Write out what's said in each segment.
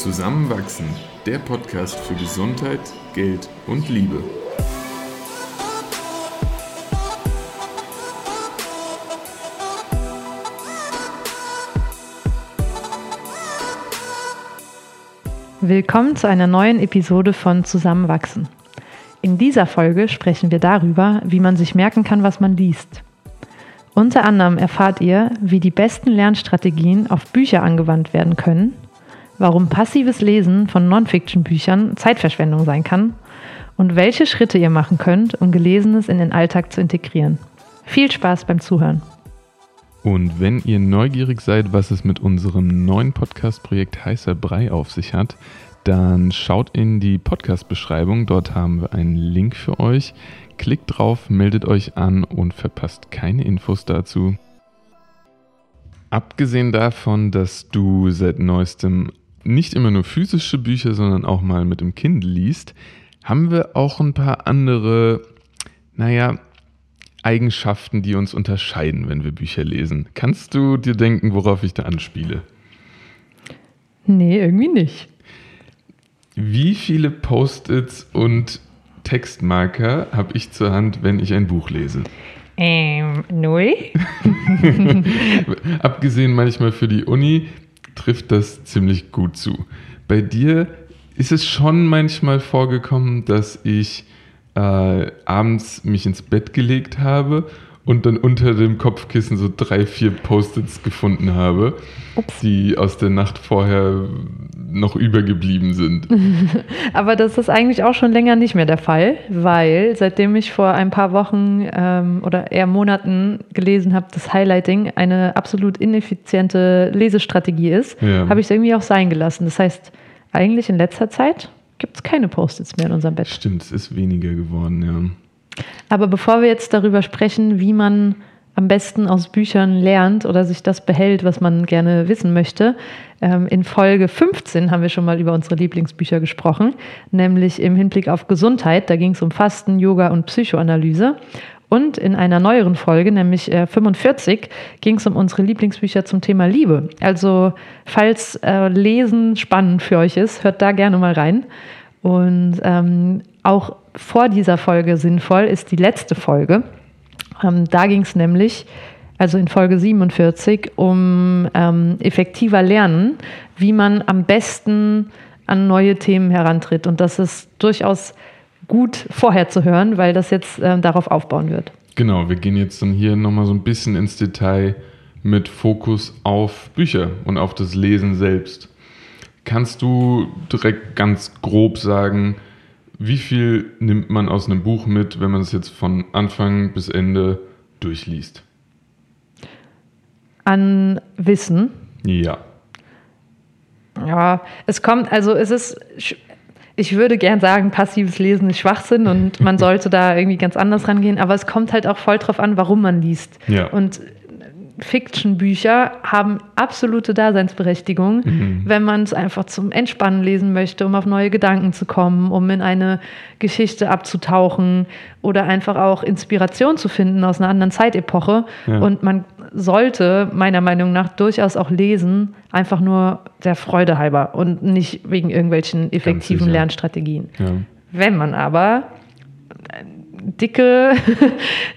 Zusammenwachsen, der Podcast für Gesundheit, Geld und Liebe. Willkommen zu einer neuen Episode von Zusammenwachsen. In dieser Folge sprechen wir darüber, wie man sich merken kann, was man liest. Unter anderem erfahrt ihr, wie die besten Lernstrategien auf Bücher angewandt werden können, warum passives Lesen von Non-Fiction-Büchern Zeitverschwendung sein kann und welche Schritte ihr machen könnt, um Gelesenes in den Alltag zu integrieren. Viel Spaß beim Zuhören. Und wenn ihr neugierig seid, was es mit unserem neuen Podcast-Projekt Heißer Brei auf sich hat, dann schaut in die Podcast-Beschreibung. Dort haben wir einen Link für euch. Klickt drauf, meldet euch an und verpasst keine Infos dazu. Abgesehen davon, dass du seit neuestem nicht immer nur physische Bücher, sondern auch mal mit dem Kind liest, haben wir auch ein paar andere, naja, Eigenschaften, die uns unterscheiden, wenn wir Bücher lesen. Kannst du dir denken, worauf ich da anspiele? Nee, irgendwie nicht. Wie viele Post-its und Textmarker habe ich zur Hand, wenn ich ein Buch lese? Ähm, null. Abgesehen manchmal für die Uni trifft das ziemlich gut zu. Bei dir ist es schon manchmal vorgekommen, dass ich äh, abends mich ins Bett gelegt habe und dann unter dem Kopfkissen so drei, vier Post-its gefunden habe, Ups. die aus der Nacht vorher noch übergeblieben sind. Aber das ist eigentlich auch schon länger nicht mehr der Fall, weil seitdem ich vor ein paar Wochen ähm, oder eher Monaten gelesen habe, dass Highlighting eine absolut ineffiziente Lesestrategie ist, ja. habe ich es irgendwie auch sein gelassen. Das heißt, eigentlich in letzter Zeit gibt es keine Post-its mehr in unserem Bett. Stimmt, es ist weniger geworden, ja. Aber bevor wir jetzt darüber sprechen, wie man am besten aus Büchern lernt oder sich das behält, was man gerne wissen möchte. Ähm, in Folge 15 haben wir schon mal über unsere Lieblingsbücher gesprochen, nämlich im Hinblick auf Gesundheit. Da ging es um Fasten, Yoga und Psychoanalyse. Und in einer neueren Folge, nämlich 45, ging es um unsere Lieblingsbücher zum Thema Liebe. Also falls äh, Lesen spannend für euch ist, hört da gerne mal rein. Und ähm, auch vor dieser Folge sinnvoll ist die letzte Folge. Ähm, da ging es nämlich, also in Folge 47, um ähm, effektiver Lernen, wie man am besten an neue Themen herantritt. Und das ist durchaus gut vorher zu hören, weil das jetzt äh, darauf aufbauen wird. Genau, wir gehen jetzt dann hier nochmal so ein bisschen ins Detail mit Fokus auf Bücher und auf das Lesen selbst. Kannst du direkt ganz grob sagen, wie viel nimmt man aus einem Buch mit, wenn man es jetzt von Anfang bis Ende durchliest? An Wissen? Ja. Ja, es kommt, also es ist, ich würde gern sagen, passives Lesen ist Schwachsinn und man sollte da irgendwie ganz anders rangehen, aber es kommt halt auch voll drauf an, warum man liest. Ja. Und Fiction-Bücher haben absolute Daseinsberechtigung, mhm. wenn man es einfach zum Entspannen lesen möchte, um auf neue Gedanken zu kommen, um in eine Geschichte abzutauchen oder einfach auch Inspiration zu finden aus einer anderen Zeitepoche. Ja. Und man sollte meiner Meinung nach durchaus auch lesen, einfach nur der Freude halber und nicht wegen irgendwelchen effektiven Lernstrategien. Ja. Wenn man aber dicke,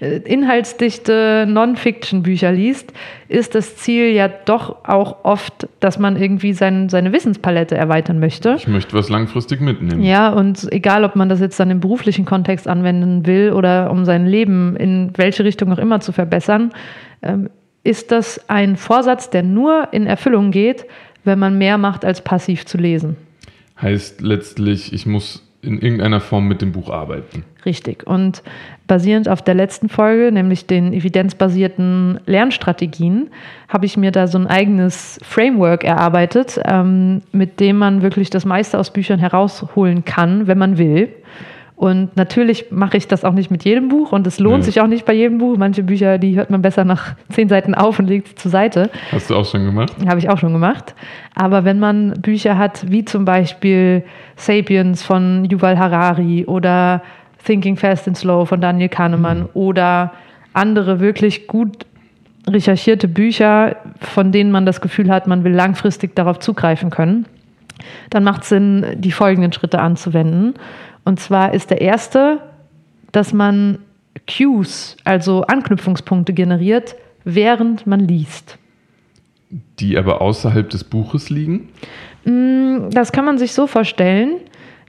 inhaltsdichte Non-Fiction-Bücher liest, ist das Ziel ja doch auch oft, dass man irgendwie sein, seine Wissenspalette erweitern möchte. Ich möchte was langfristig mitnehmen. Ja, und egal, ob man das jetzt dann im beruflichen Kontext anwenden will oder um sein Leben in welche Richtung auch immer zu verbessern, ähm, ist das ein Vorsatz, der nur in Erfüllung geht, wenn man mehr macht, als passiv zu lesen. Heißt letztlich, ich muss in irgendeiner Form mit dem Buch arbeiten. Richtig. Und basierend auf der letzten Folge, nämlich den evidenzbasierten Lernstrategien, habe ich mir da so ein eigenes Framework erarbeitet, ähm, mit dem man wirklich das meiste aus Büchern herausholen kann, wenn man will. Und natürlich mache ich das auch nicht mit jedem Buch und es lohnt ja. sich auch nicht bei jedem Buch. Manche Bücher, die hört man besser nach zehn Seiten auf und legt sie zur Seite. Hast du auch schon gemacht? Habe ich auch schon gemacht. Aber wenn man Bücher hat, wie zum Beispiel Sapiens von Yuval Harari oder Thinking Fast and Slow von Daniel Kahnemann mhm. oder andere wirklich gut recherchierte Bücher, von denen man das Gefühl hat, man will langfristig darauf zugreifen können, dann macht es Sinn, die folgenden Schritte anzuwenden. Und zwar ist der erste, dass man Cues, also Anknüpfungspunkte generiert, während man liest. Die aber außerhalb des Buches liegen? Mm, das kann man sich so vorstellen,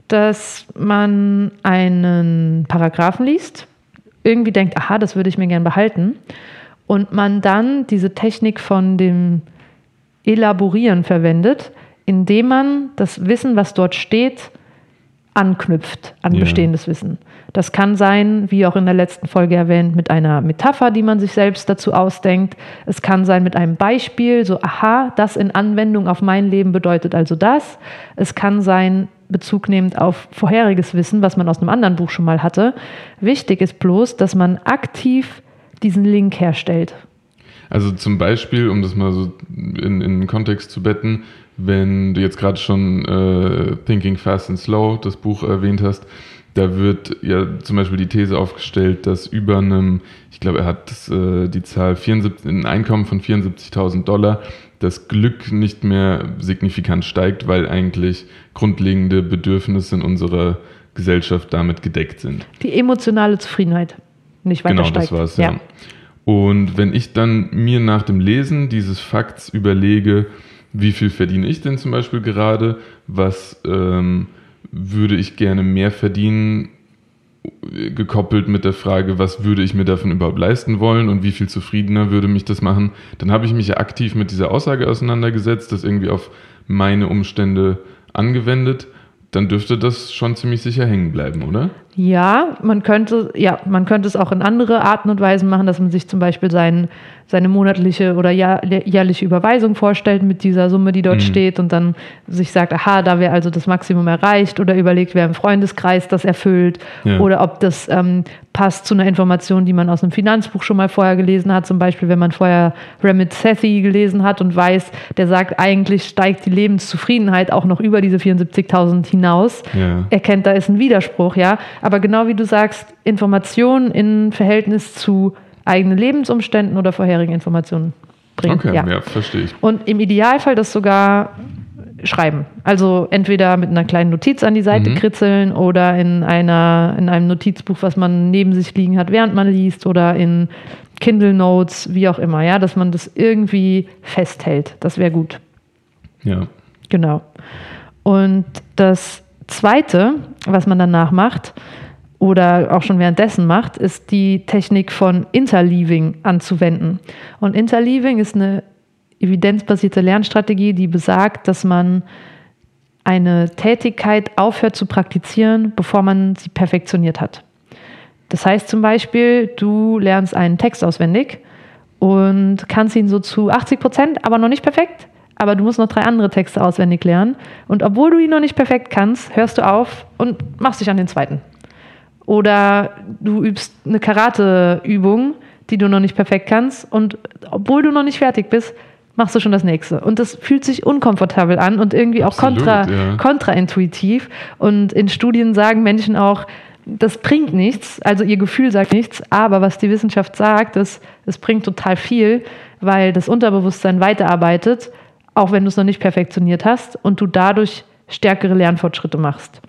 dass man einen Paragraphen liest, irgendwie denkt, aha, das würde ich mir gern behalten, und man dann diese Technik von dem Elaborieren verwendet, indem man das Wissen, was dort steht, anknüpft an ja. bestehendes Wissen. Das kann sein, wie auch in der letzten Folge erwähnt, mit einer Metapher, die man sich selbst dazu ausdenkt. Es kann sein mit einem Beispiel, so, aha, das in Anwendung auf mein Leben bedeutet also das. Es kann sein, Bezug nehmend auf vorheriges Wissen, was man aus einem anderen Buch schon mal hatte. Wichtig ist bloß, dass man aktiv diesen Link herstellt. Also zum Beispiel, um das mal so in, in den Kontext zu betten, wenn du jetzt gerade schon äh, Thinking Fast and Slow, das Buch erwähnt hast, da wird ja zum Beispiel die These aufgestellt, dass über einem, ich glaube, er hat das, äh, die Zahl 74, ein Einkommen von 74.000 Dollar, das Glück nicht mehr signifikant steigt, weil eigentlich grundlegende Bedürfnisse in unserer Gesellschaft damit gedeckt sind. Die emotionale Zufriedenheit nicht weiter genau, steigt. Genau, das war es, ja. ja. Und wenn ich dann mir nach dem Lesen dieses Fakts überlege, wie viel verdiene ich denn zum Beispiel gerade, was ähm, würde ich gerne mehr verdienen, gekoppelt mit der Frage, was würde ich mir davon überhaupt leisten wollen und wie viel zufriedener würde mich das machen, dann habe ich mich ja aktiv mit dieser Aussage auseinandergesetzt, das irgendwie auf meine Umstände angewendet, dann dürfte das schon ziemlich sicher hängen bleiben, oder? Ja, man könnte, ja, man könnte es auch in andere Arten und Weisen machen, dass man sich zum Beispiel seinen, seine monatliche oder jahr, jährliche Überweisung vorstellt mit dieser Summe, die dort mhm. steht und dann sich sagt, aha, da wäre also das Maximum erreicht oder überlegt, wer im Freundeskreis das erfüllt ja. oder ob das ähm, passt zu einer Information, die man aus einem Finanzbuch schon mal vorher gelesen hat. Zum Beispiel, wenn man vorher Ramit Sethi gelesen hat und weiß, der sagt, eigentlich steigt die Lebenszufriedenheit auch noch über diese 74.000 hinaus. Ja. Erkennt, da ist ein Widerspruch, ja. Aber genau wie du sagst, Informationen in Verhältnis zu eigenen Lebensumständen oder vorherigen Informationen bringen. Okay, ja, ja verstehe ich. Und im Idealfall das sogar schreiben. Also entweder mit einer kleinen Notiz an die Seite mhm. kritzeln oder in, einer, in einem Notizbuch, was man neben sich liegen hat, während man liest oder in Kindle Notes, wie auch immer, ja, dass man das irgendwie festhält. Das wäre gut. Ja. Genau. Und das Zweite, was man danach macht oder auch schon währenddessen macht, ist die Technik von Interleaving anzuwenden. Und Interleaving ist eine evidenzbasierte Lernstrategie, die besagt, dass man eine Tätigkeit aufhört zu praktizieren, bevor man sie perfektioniert hat. Das heißt zum Beispiel, du lernst einen Text auswendig und kannst ihn so zu 80 Prozent, aber noch nicht perfekt aber du musst noch drei andere Texte auswendig lernen. Und obwohl du ihn noch nicht perfekt kannst, hörst du auf und machst dich an den zweiten. Oder du übst eine Karateübung, die du noch nicht perfekt kannst. Und obwohl du noch nicht fertig bist, machst du schon das nächste. Und das fühlt sich unkomfortabel an und irgendwie Absolut, auch kontra, ja. kontraintuitiv. Und in Studien sagen Menschen auch, das bringt nichts, also ihr Gefühl sagt nichts, aber was die Wissenschaft sagt, ist, es bringt total viel, weil das Unterbewusstsein weiterarbeitet auch wenn du es noch nicht perfektioniert hast und du dadurch stärkere Lernfortschritte machst.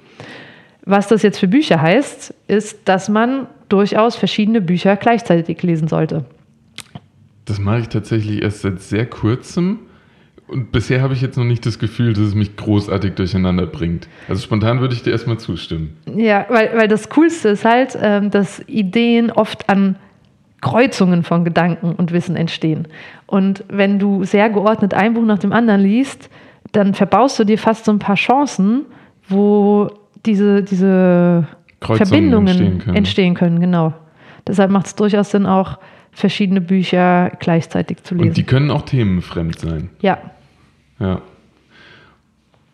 Was das jetzt für Bücher heißt, ist, dass man durchaus verschiedene Bücher gleichzeitig lesen sollte. Das mache ich tatsächlich erst seit sehr kurzem. Und bisher habe ich jetzt noch nicht das Gefühl, dass es mich großartig durcheinander bringt. Also spontan würde ich dir erstmal zustimmen. Ja, weil, weil das Coolste ist halt, ähm, dass Ideen oft an Kreuzungen von Gedanken und Wissen entstehen. Und wenn du sehr geordnet ein Buch nach dem anderen liest, dann verbaust du dir fast so ein paar Chancen, wo diese, diese Verbindungen entstehen können. entstehen können. Genau. Deshalb macht es durchaus Sinn, auch verschiedene Bücher gleichzeitig zu lesen. Und die können auch themenfremd sein. Ja. Ja.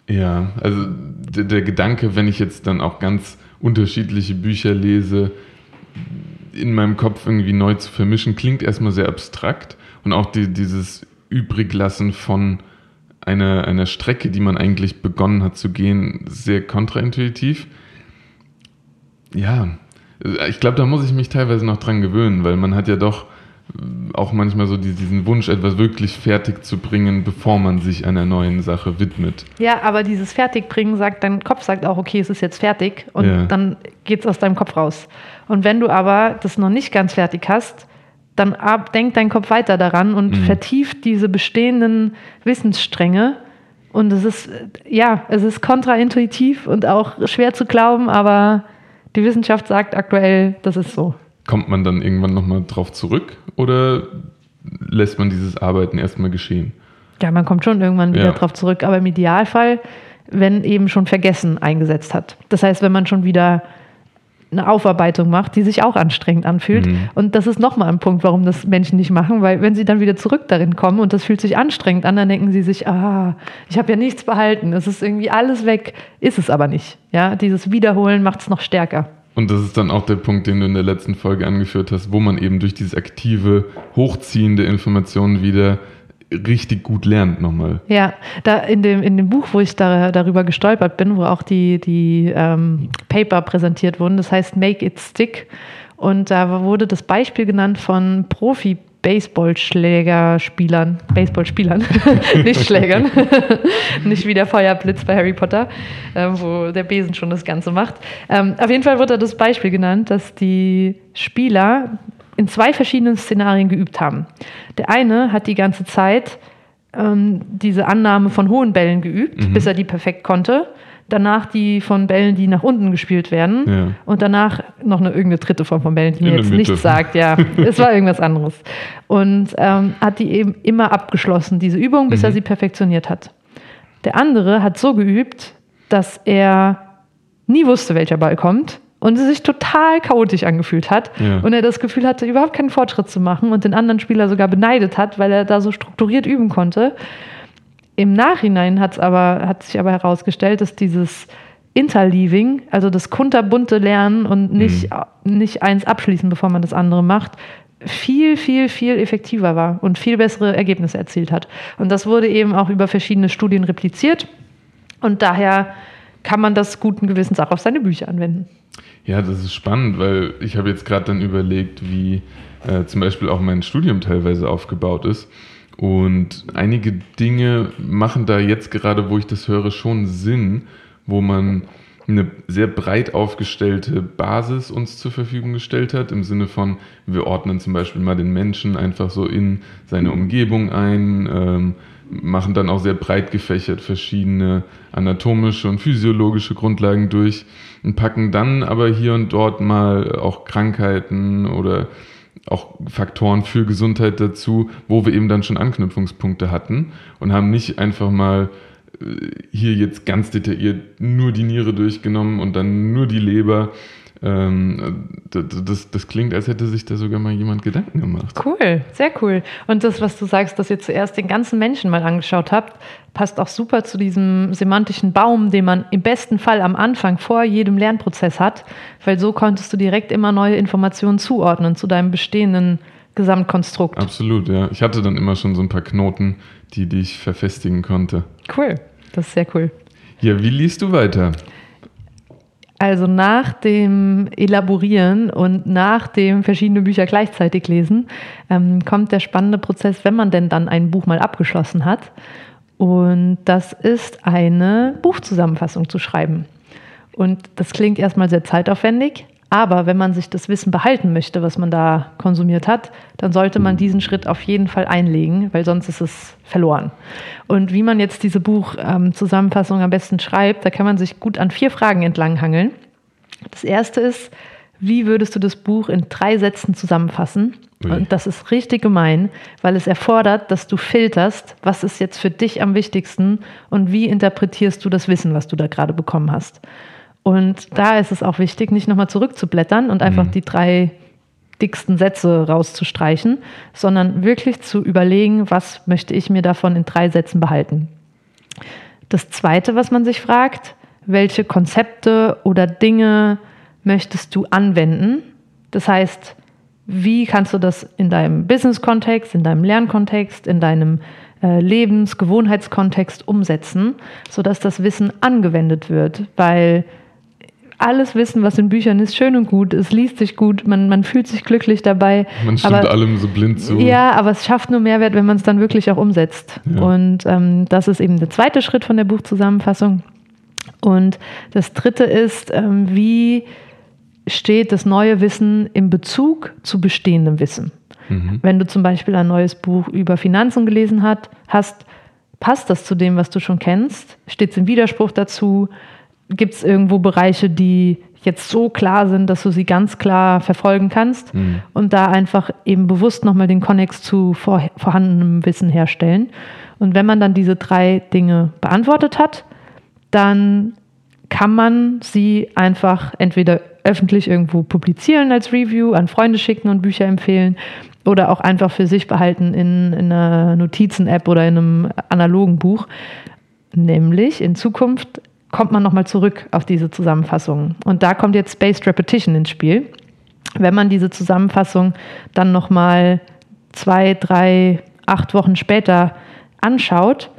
Ja, also der, der Gedanke, wenn ich jetzt dann auch ganz unterschiedliche Bücher lese, in meinem Kopf irgendwie neu zu vermischen, klingt erstmal sehr abstrakt. Und auch die, dieses Übriglassen von einer, einer Strecke, die man eigentlich begonnen hat zu gehen, sehr kontraintuitiv. Ja, ich glaube, da muss ich mich teilweise noch dran gewöhnen, weil man hat ja doch auch manchmal so diesen Wunsch, etwas wirklich fertig zu bringen, bevor man sich einer neuen Sache widmet. Ja, aber dieses Fertigbringen sagt, dein Kopf sagt auch, okay, es ist jetzt fertig und ja. dann geht es aus deinem Kopf raus. Und wenn du aber das noch nicht ganz fertig hast, dann denkt dein Kopf weiter daran und mhm. vertieft diese bestehenden Wissensstränge. Und es ist, ja, es ist kontraintuitiv und auch schwer zu glauben, aber die Wissenschaft sagt aktuell, das ist so. Kommt man dann irgendwann nochmal drauf zurück oder lässt man dieses Arbeiten erstmal geschehen? Ja, man kommt schon irgendwann wieder ja. drauf zurück, aber im Idealfall, wenn eben schon Vergessen eingesetzt hat. Das heißt, wenn man schon wieder eine Aufarbeitung macht, die sich auch anstrengend anfühlt. Mhm. Und das ist nochmal ein Punkt, warum das Menschen nicht machen, weil wenn sie dann wieder zurück darin kommen und das fühlt sich anstrengend an, dann denken sie sich, ah, ich habe ja nichts behalten, es ist irgendwie alles weg, ist es aber nicht. Ja, dieses Wiederholen macht es noch stärker. Und das ist dann auch der Punkt, den du in der letzten Folge angeführt hast, wo man eben durch dieses aktive, hochziehende Informationen wieder richtig gut lernt nochmal. Ja, da in dem, in dem Buch, wo ich da, darüber gestolpert bin, wo auch die, die ähm, Paper präsentiert wurden, das heißt Make It Stick. Und da wurde das Beispiel genannt von Profi- Baseballschlägerspielern, Baseballspielern, nicht Schlägern, nicht wie der Feuerblitz bei Harry Potter, äh, wo der Besen schon das Ganze macht. Ähm, auf jeden Fall wird da das Beispiel genannt, dass die Spieler in zwei verschiedenen Szenarien geübt haben. Der eine hat die ganze Zeit ähm, diese Annahme von hohen Bällen geübt, mhm. bis er die perfekt konnte. Danach die von Bällen, die nach unten gespielt werden. Ja. Und danach noch eine irgendeine dritte Form von Bällen, die mir jetzt nichts sagt. Ja, es war irgendwas anderes. Und ähm, hat die eben immer abgeschlossen, diese Übung, bis mhm. er sie perfektioniert hat. Der andere hat so geübt, dass er nie wusste, welcher Ball kommt und es sich total chaotisch angefühlt hat ja. und er das Gefühl hatte, überhaupt keinen Fortschritt zu machen und den anderen Spieler sogar beneidet hat, weil er da so strukturiert üben konnte. Im Nachhinein hat's aber, hat sich aber herausgestellt, dass dieses Interleaving, also das kunterbunte Lernen und nicht, mhm. nicht eins abschließen, bevor man das andere macht, viel, viel, viel effektiver war und viel bessere Ergebnisse erzielt hat. Und das wurde eben auch über verschiedene Studien repliziert. Und daher kann man das guten Gewissens auch auf seine Bücher anwenden. Ja, das ist spannend, weil ich habe jetzt gerade dann überlegt, wie äh, zum Beispiel auch mein Studium teilweise aufgebaut ist. Und einige Dinge machen da jetzt gerade, wo ich das höre, schon Sinn, wo man eine sehr breit aufgestellte Basis uns zur Verfügung gestellt hat, im Sinne von, wir ordnen zum Beispiel mal den Menschen einfach so in seine Umgebung ein, ähm, machen dann auch sehr breit gefächert verschiedene anatomische und physiologische Grundlagen durch und packen dann aber hier und dort mal auch Krankheiten oder auch Faktoren für Gesundheit dazu, wo wir eben dann schon Anknüpfungspunkte hatten und haben nicht einfach mal hier jetzt ganz detailliert nur die Niere durchgenommen und dann nur die Leber, ähm, das, das klingt, als hätte sich da sogar mal jemand Gedanken gemacht. Cool, sehr cool. Und das, was du sagst, dass ihr zuerst den ganzen Menschen mal angeschaut habt, passt auch super zu diesem semantischen Baum, den man im besten Fall am Anfang vor jedem Lernprozess hat, weil so konntest du direkt immer neue Informationen zuordnen zu deinem bestehenden Gesamtkonstrukt. Absolut, ja. Ich hatte dann immer schon so ein paar Knoten, die, die ich verfestigen konnte. Cool, das ist sehr cool. Ja, wie liest du weiter? Also nach dem Elaborieren und nach dem verschiedene Bücher gleichzeitig lesen, ähm, kommt der spannende Prozess, wenn man denn dann ein Buch mal abgeschlossen hat. Und das ist eine Buchzusammenfassung zu schreiben. Und das klingt erstmal sehr zeitaufwendig, aber wenn man sich das Wissen behalten möchte, was man da konsumiert hat, dann sollte man diesen Schritt auf jeden Fall einlegen, weil sonst ist es verloren. Und wie man jetzt diese Buchzusammenfassung am besten schreibt, da kann man sich gut an vier Fragen entlanghangeln. Das erste ist, wie würdest du das Buch in drei Sätzen zusammenfassen? Und das ist richtig gemein, weil es erfordert, dass du filterst, was ist jetzt für dich am wichtigsten und wie interpretierst du das Wissen, was du da gerade bekommen hast. Und da ist es auch wichtig, nicht nochmal zurückzublättern und einfach mhm. die drei dicksten Sätze rauszustreichen, sondern wirklich zu überlegen, was möchte ich mir davon in drei Sätzen behalten. Das Zweite, was man sich fragt, welche Konzepte oder Dinge möchtest du anwenden? Das heißt, wie kannst du das in deinem Business-Kontext, in deinem Lernkontext, in deinem äh, Lebens-, Gewohnheitskontext umsetzen, sodass das Wissen angewendet wird? Weil alles Wissen, was in Büchern ist, schön und gut. Es liest sich gut, man, man fühlt sich glücklich dabei. Man stimmt aber, allem so blind zu. Ja, aber es schafft nur Mehrwert, wenn man es dann wirklich auch umsetzt. Ja. Und ähm, das ist eben der zweite Schritt von der Buchzusammenfassung. Und das dritte ist, ähm, wie steht das neue Wissen im Bezug zu bestehendem Wissen? Mhm. Wenn du zum Beispiel ein neues Buch über Finanzen gelesen hat, hast, passt das zu dem, was du schon kennst? Steht es im Widerspruch dazu? Gibt es irgendwo Bereiche, die jetzt so klar sind, dass du sie ganz klar verfolgen kannst mhm. und da einfach eben bewusst nochmal den Konnex zu vor, vorhandenem Wissen herstellen. Und wenn man dann diese drei Dinge beantwortet hat, dann kann man sie einfach entweder öffentlich irgendwo publizieren als Review, an Freunde schicken und Bücher empfehlen oder auch einfach für sich behalten in, in einer Notizen-App oder in einem analogen Buch. Nämlich in Zukunft kommt man nochmal zurück auf diese Zusammenfassung. Und da kommt jetzt Spaced Repetition ins Spiel. Wenn man diese Zusammenfassung dann nochmal zwei, drei, acht Wochen später anschaut,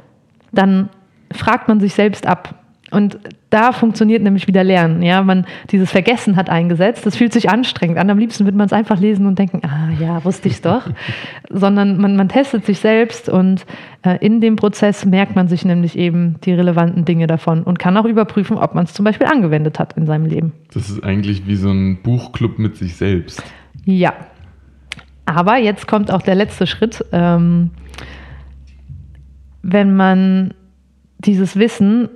dann fragt man sich selbst ab, und da funktioniert nämlich wieder Lernen. Ja, man dieses Vergessen hat eingesetzt. Das fühlt sich anstrengend an. Am liebsten würde man es einfach lesen und denken, ah ja, wusste ich es doch. Sondern man, man testet sich selbst und äh, in dem Prozess merkt man sich nämlich eben die relevanten Dinge davon und kann auch überprüfen, ob man es zum Beispiel angewendet hat in seinem Leben. Das ist eigentlich wie so ein Buchclub mit sich selbst. Ja. Aber jetzt kommt auch der letzte Schritt. Ähm, wenn man dieses Wissen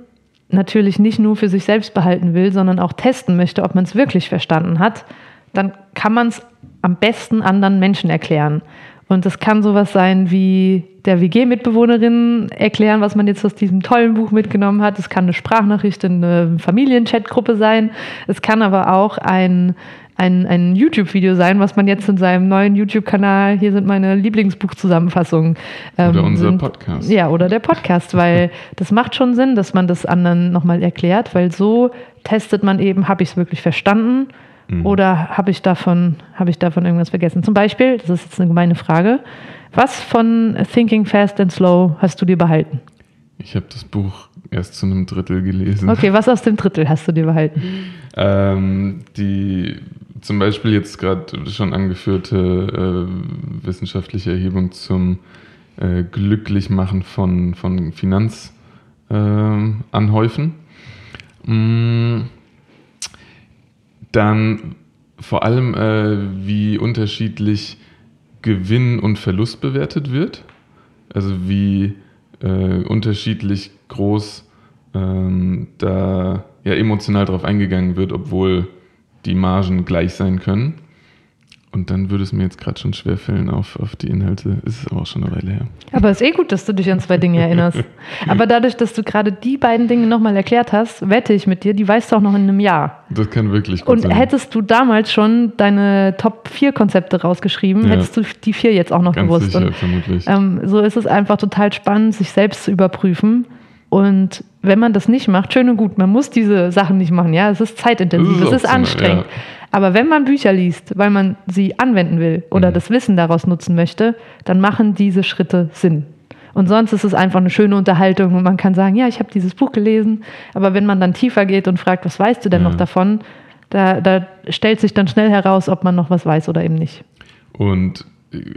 natürlich nicht nur für sich selbst behalten will, sondern auch testen möchte, ob man es wirklich verstanden hat, dann kann man es am besten anderen Menschen erklären. Und das kann sowas sein wie der WG-Mitbewohnerin erklären, was man jetzt aus diesem tollen Buch mitgenommen hat. Es kann eine Sprachnachricht in eine Familienchatgruppe sein. Es kann aber auch ein ein, ein YouTube-Video sein, was man jetzt in seinem neuen YouTube-Kanal, hier sind meine Lieblingsbuchzusammenfassungen. Ähm, oder unser sind, Podcast. Ja, oder der Podcast, weil das macht schon Sinn, dass man das anderen nochmal erklärt, weil so testet man eben, habe ich es wirklich verstanden mhm. oder habe ich, davon, hab ich davon irgendwas vergessen. Zum Beispiel, das ist jetzt eine gemeine Frage, was von Thinking Fast and Slow hast du dir behalten? Ich habe das Buch erst zu einem Drittel gelesen. Okay, was aus dem Drittel hast du dir behalten? Ähm, die zum Beispiel jetzt gerade schon angeführte äh, wissenschaftliche Erhebung zum äh, Glücklichmachen von, von Finanzanhäufen. Äh, mm, dann vor allem, äh, wie unterschiedlich Gewinn und Verlust bewertet wird. Also wie äh, unterschiedlich groß ähm, da ja emotional drauf eingegangen wird, obwohl die Margen gleich sein können. Und dann würde es mir jetzt gerade schon schwerfällen auf, auf die Inhalte. Ist aber auch schon eine Weile her. Aber es ist eh gut, dass du dich an zwei Dinge erinnerst. aber dadurch, dass du gerade die beiden Dinge nochmal erklärt hast, wette ich mit dir, die weißt du auch noch in einem Jahr. Das kann wirklich gut Und sein. Und hättest du damals schon deine Top 4 Konzepte rausgeschrieben, ja. hättest du die vier jetzt auch noch Ganz gewusst. Sicher, Und, vermutlich. Ähm, so ist es einfach total spannend, sich selbst zu überprüfen und wenn man das nicht macht, schön und gut, man muss diese Sachen nicht machen, ja, es ist zeitintensiv, es ist anstrengend. Ja. Aber wenn man Bücher liest, weil man sie anwenden will oder mhm. das Wissen daraus nutzen möchte, dann machen diese Schritte Sinn. Und sonst ist es einfach eine schöne Unterhaltung und man kann sagen, ja, ich habe dieses Buch gelesen. Aber wenn man dann tiefer geht und fragt, was weißt du denn ja. noch davon, da, da stellt sich dann schnell heraus, ob man noch was weiß oder eben nicht. Und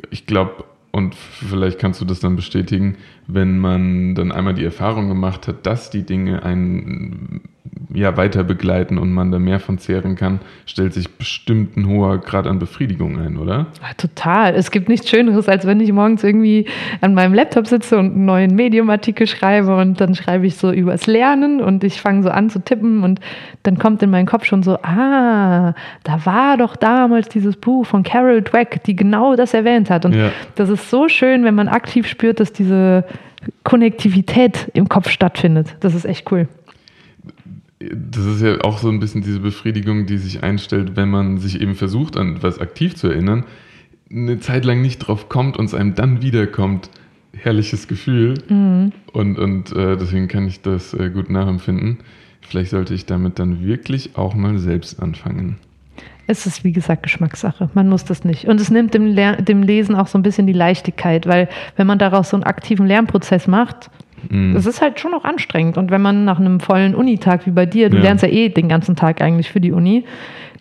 ich glaube, und vielleicht kannst du das dann bestätigen, wenn man dann einmal die Erfahrung gemacht hat, dass die Dinge einen ja, weiter begleiten und man da mehr von zehren kann, stellt sich bestimmt ein hoher Grad an Befriedigung ein, oder? Ja, total. Es gibt nichts Schöneres, als wenn ich morgens irgendwie an meinem Laptop sitze und einen neuen Medium-Artikel schreibe und dann schreibe ich so übers Lernen und ich fange so an zu tippen und dann kommt in meinen Kopf schon so, ah, da war doch damals dieses Buch von Carol Dweck, die genau das erwähnt hat. Und ja. das ist so schön, wenn man aktiv spürt, dass diese Konnektivität im Kopf stattfindet. Das ist echt cool das ist ja auch so ein bisschen diese Befriedigung, die sich einstellt, wenn man sich eben versucht, an was aktiv zu erinnern, eine Zeit lang nicht drauf kommt und es einem dann wiederkommt. Herrliches Gefühl. Mhm. Und, und äh, deswegen kann ich das äh, gut nachempfinden. Vielleicht sollte ich damit dann wirklich auch mal selbst anfangen. Es ist, wie gesagt, Geschmackssache. Man muss das nicht. Und es nimmt dem, dem Lesen auch so ein bisschen die Leichtigkeit, weil wenn man daraus so einen aktiven Lernprozess macht. Es ist halt schon auch anstrengend. Und wenn man nach einem vollen Unitag wie bei dir, du Ja. lernst ja eh den ganzen Tag eigentlich für die Uni,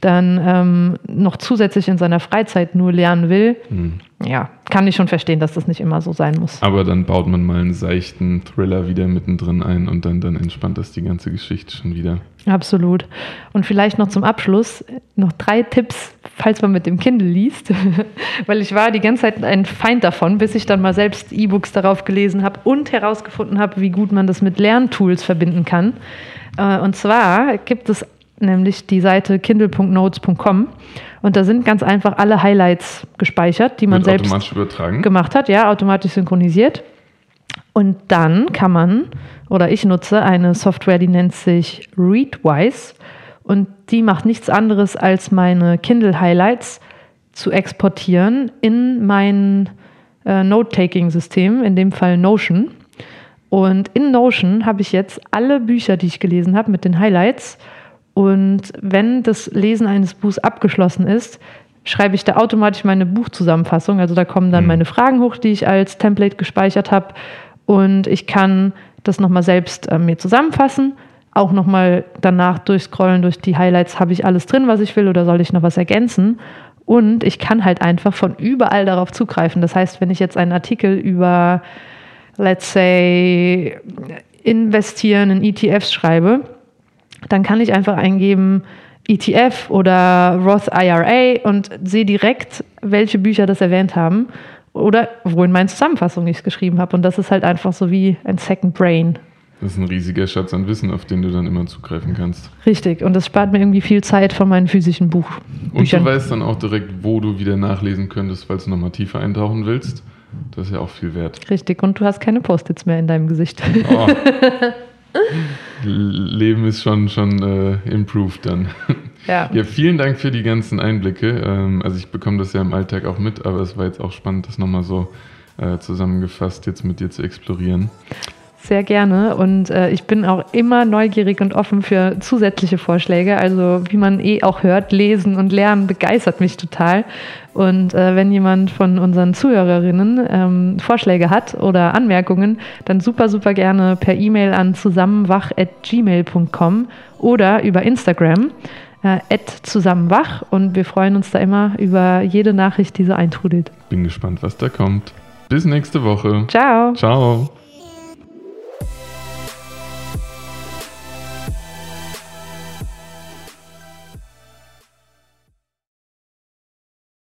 dann ähm, noch zusätzlich in seiner Freizeit nur lernen will, Mhm. Ja, kann ich schon verstehen, dass das nicht immer so sein muss. Aber dann baut man mal einen seichten Thriller wieder mittendrin ein und dann, dann entspannt das die ganze Geschichte schon wieder. Absolut. Und vielleicht noch zum Abschluss noch drei Tipps, falls man mit dem Kindle liest, weil ich war die ganze Zeit ein Feind davon, bis ich dann mal selbst E-Books darauf gelesen habe und herausgefunden habe, wie gut man das mit Lerntools verbinden kann. Äh, Und zwar gibt es nämlich die Seite kindle.notes.com und da sind ganz einfach alle Highlights gespeichert, die man Wird selbst automatisch übertragen. gemacht hat, ja, automatisch synchronisiert. Und dann kann man, oder ich nutze eine Software, die nennt sich Readwise und die macht nichts anderes als meine Kindle-Highlights zu exportieren in mein äh, Note-Taking-System, in dem Fall Notion. Und in Notion habe ich jetzt alle Bücher, die ich gelesen habe, mit den Highlights. Und wenn das Lesen eines Buchs abgeschlossen ist, schreibe ich da automatisch meine Buchzusammenfassung. Also da kommen dann Mhm. meine Fragen hoch, die ich als Template gespeichert habe. Und ich kann das nochmal selbst äh, mir zusammenfassen. Auch nochmal danach durchscrollen durch die Highlights, habe ich alles drin, was ich will oder soll ich noch was ergänzen? Und ich kann halt einfach von überall darauf zugreifen. Das heißt, wenn ich jetzt einen Artikel über, let's say, investieren in ETFs schreibe, dann kann ich einfach eingeben ETF oder Roth IRA und sehe direkt, welche Bücher das erwähnt haben oder wo in meinen Zusammenfassungen ich es geschrieben habe. Und das ist halt einfach so wie ein Second Brain. Das ist ein riesiger Schatz an Wissen, auf den du dann immer zugreifen kannst. Richtig. Und das spart mir irgendwie viel Zeit von meinen physischen Buch Und Büchern. du weißt dann auch direkt, wo du wieder nachlesen könntest, falls du nochmal tiefer eintauchen willst. Das ist ja auch viel wert. Richtig. Und du hast keine Post-its mehr in deinem Gesicht. Oh. Leben ist schon, schon äh, improved dann. ja. Ja, vielen Dank für die ganzen Einblicke. Ähm, also ich bekomme das ja im Alltag auch mit, aber es war jetzt auch spannend, das nochmal so äh, zusammengefasst jetzt mit dir zu explorieren. Sehr gerne und äh, ich bin auch immer neugierig und offen für zusätzliche Vorschläge. Also wie man eh auch hört, lesen und lernen begeistert mich total. Und äh, wenn jemand von unseren Zuhörerinnen ähm, Vorschläge hat oder Anmerkungen, dann super, super gerne per E-Mail an zusammenwach.gmail.com oder über Instagram äh, zusammenwach und wir freuen uns da immer über jede Nachricht, die so eintrudelt. Bin gespannt, was da kommt. Bis nächste Woche. Ciao! Ciao.